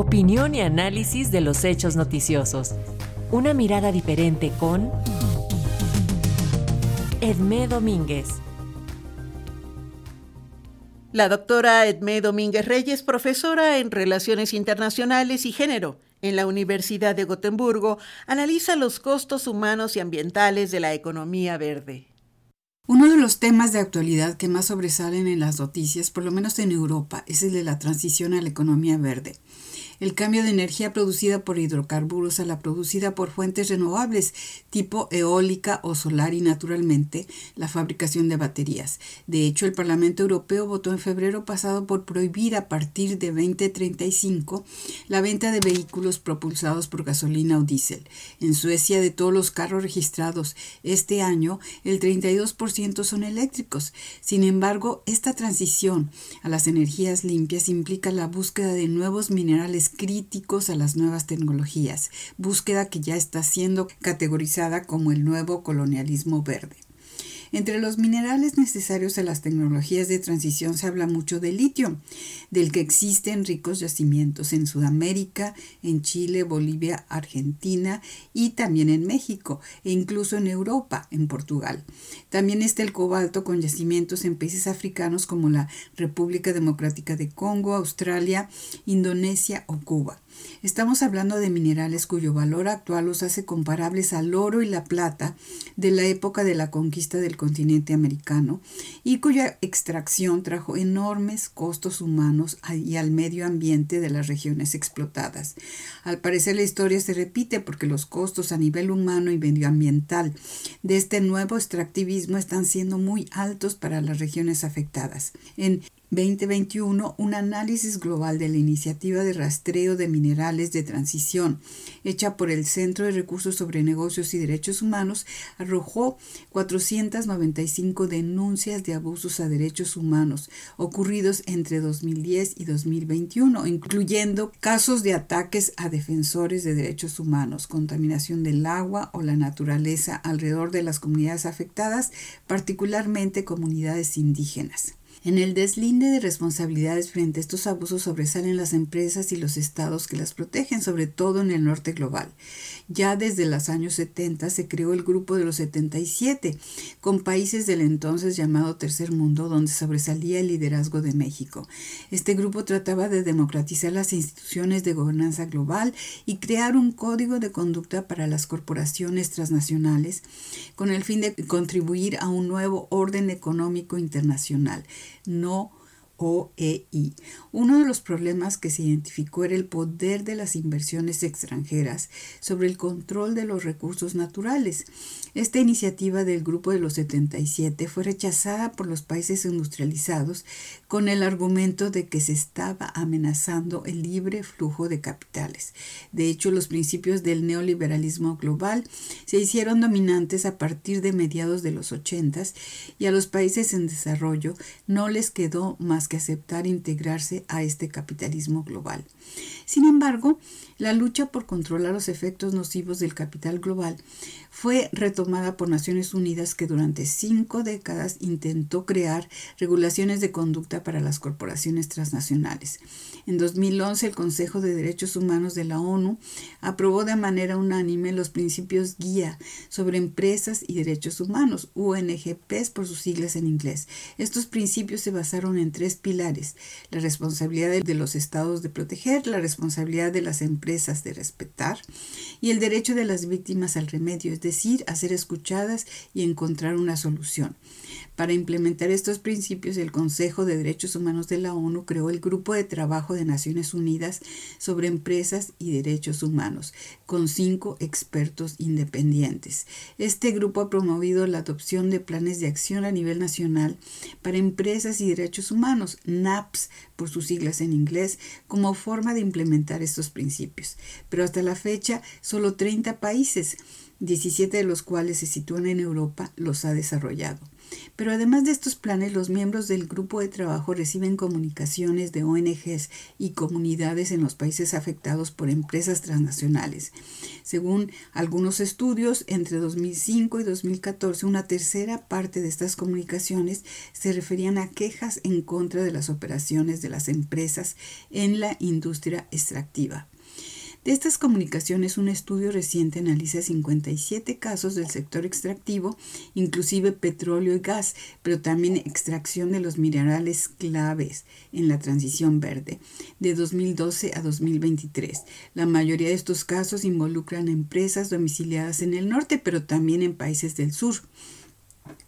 Opinión y análisis de los hechos noticiosos. Una mirada diferente con Edmé Domínguez. La doctora Edmé Domínguez Reyes, profesora en Relaciones Internacionales y Género en la Universidad de Gotemburgo, analiza los costos humanos y ambientales de la economía verde. Uno de los temas de actualidad que más sobresalen en las noticias, por lo menos en Europa, es el de la transición a la economía verde el cambio de energía producida por hidrocarburos a la producida por fuentes renovables tipo eólica o solar y naturalmente la fabricación de baterías. De hecho, el Parlamento Europeo votó en febrero pasado por prohibir a partir de 2035 la venta de vehículos propulsados por gasolina o diésel. En Suecia, de todos los carros registrados este año, el 32% son eléctricos. Sin embargo, esta transición a las energías limpias implica la búsqueda de nuevos minerales críticos a las nuevas tecnologías, búsqueda que ya está siendo categorizada como el nuevo colonialismo verde. Entre los minerales necesarios a las tecnologías de transición se habla mucho de litio, del que existen ricos yacimientos en Sudamérica, en Chile, Bolivia, Argentina y también en México e incluso en Europa, en Portugal. También está el cobalto con yacimientos en países africanos como la República Democrática de Congo, Australia, Indonesia o Cuba. Estamos hablando de minerales cuyo valor actual los hace comparables al oro y la plata de la época de la conquista del continente americano y cuya extracción trajo enormes costos humanos y al medio ambiente de las regiones explotadas. Al parecer la historia se repite porque los costos a nivel humano y medioambiental de este nuevo extractivismo están siendo muy altos para las regiones afectadas. 2021 un análisis global de la iniciativa de rastreo de minerales de transición hecha por el Centro de Recursos sobre Negocios y Derechos Humanos arrojó 495 denuncias de abusos a derechos humanos ocurridos entre 2010 y 2021, incluyendo casos de ataques a defensores de derechos humanos, contaminación del agua o la naturaleza alrededor de las comunidades afectadas, particularmente comunidades indígenas. En el deslinde de responsabilidades frente a estos abusos sobresalen las empresas y los estados que las protegen, sobre todo en el norte global. Ya desde los años 70 se creó el Grupo de los 77, con países del entonces llamado Tercer Mundo, donde sobresalía el liderazgo de México. Este grupo trataba de democratizar las instituciones de gobernanza global y crear un código de conducta para las corporaciones transnacionales, con el fin de contribuir a un nuevo orden económico internacional no OEI. Uno de los problemas que se identificó era el poder de las inversiones extranjeras sobre el control de los recursos naturales. Esta iniciativa del Grupo de los 77 fue rechazada por los países industrializados con el argumento de que se estaba amenazando el libre flujo de capitales. De hecho, los principios del neoliberalismo global se hicieron dominantes a partir de mediados de los 80 y a los países en desarrollo no les quedó más que aceptar integrarse a este capitalismo global. Sin embargo, la lucha por controlar los efectos nocivos del capital global fue retomada por Naciones Unidas que durante cinco décadas intentó crear regulaciones de conducta para las corporaciones transnacionales. En 2011 el Consejo de Derechos Humanos de la ONU aprobó de manera unánime los principios guía sobre empresas y derechos humanos, UNGPs por sus siglas en inglés. Estos principios se basaron en tres pilares, la responsabilidad de los estados de proteger, la responsabilidad de las empresas de respetar y el derecho de las víctimas al remedio, es decir, a ser escuchadas y encontrar una solución. Para implementar estos principios, el Consejo de Derechos Humanos de la ONU creó el Grupo de Trabajo de Naciones Unidas sobre Empresas y Derechos Humanos, con cinco expertos independientes. Este grupo ha promovido la adopción de planes de acción a nivel nacional para empresas y derechos humanos, NAPS por sus siglas en inglés, como forma de implementar estos principios. Pero hasta la fecha, solo 30 países 17 de los cuales se sitúan en Europa, los ha desarrollado. Pero además de estos planes, los miembros del grupo de trabajo reciben comunicaciones de ONGs y comunidades en los países afectados por empresas transnacionales. Según algunos estudios, entre 2005 y 2014, una tercera parte de estas comunicaciones se referían a quejas en contra de las operaciones de las empresas en la industria extractiva. De estas comunicaciones, un estudio reciente analiza 57 casos del sector extractivo, inclusive petróleo y gas, pero también extracción de los minerales claves en la transición verde, de 2012 a 2023. La mayoría de estos casos involucran empresas domiciliadas en el norte, pero también en países del sur.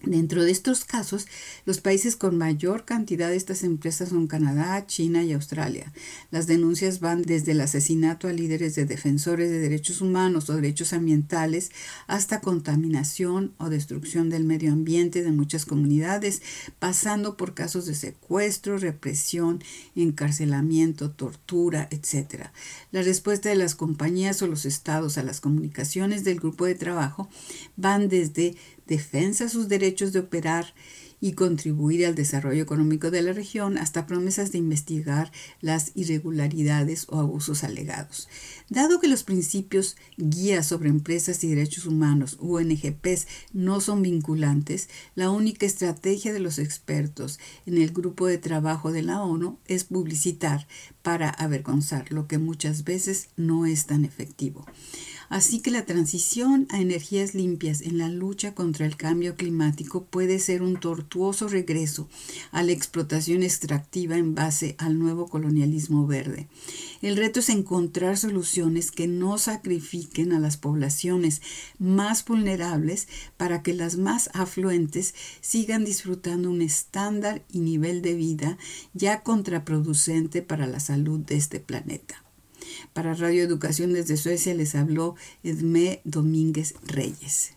Dentro de estos casos, los países con mayor cantidad de estas empresas son Canadá, China y Australia. Las denuncias van desde el asesinato a líderes de defensores de derechos humanos o derechos ambientales hasta contaminación o destrucción del medio ambiente de muchas comunidades, pasando por casos de secuestro, represión, encarcelamiento, tortura, etc. La respuesta de las compañías o los estados a las comunicaciones del grupo de trabajo van desde defensa de sus derechos de operar y contribuir al desarrollo económico de la región hasta promesas de investigar las irregularidades o abusos alegados. Dado que los principios guías sobre empresas y derechos humanos, UNGPs, no son vinculantes, la única estrategia de los expertos en el grupo de trabajo de la ONU es publicitar para avergonzar, lo que muchas veces no es tan efectivo. Así que la transición a energías limpias en la lucha contra el cambio climático puede ser un tortuoso regreso a la explotación extractiva en base al nuevo colonialismo verde. El reto es encontrar soluciones que no sacrifiquen a las poblaciones más vulnerables para que las más afluentes sigan disfrutando un estándar y nivel de vida ya contraproducente para la salud de este planeta. Para Radio Educación desde Suecia les habló Edmé Domínguez Reyes.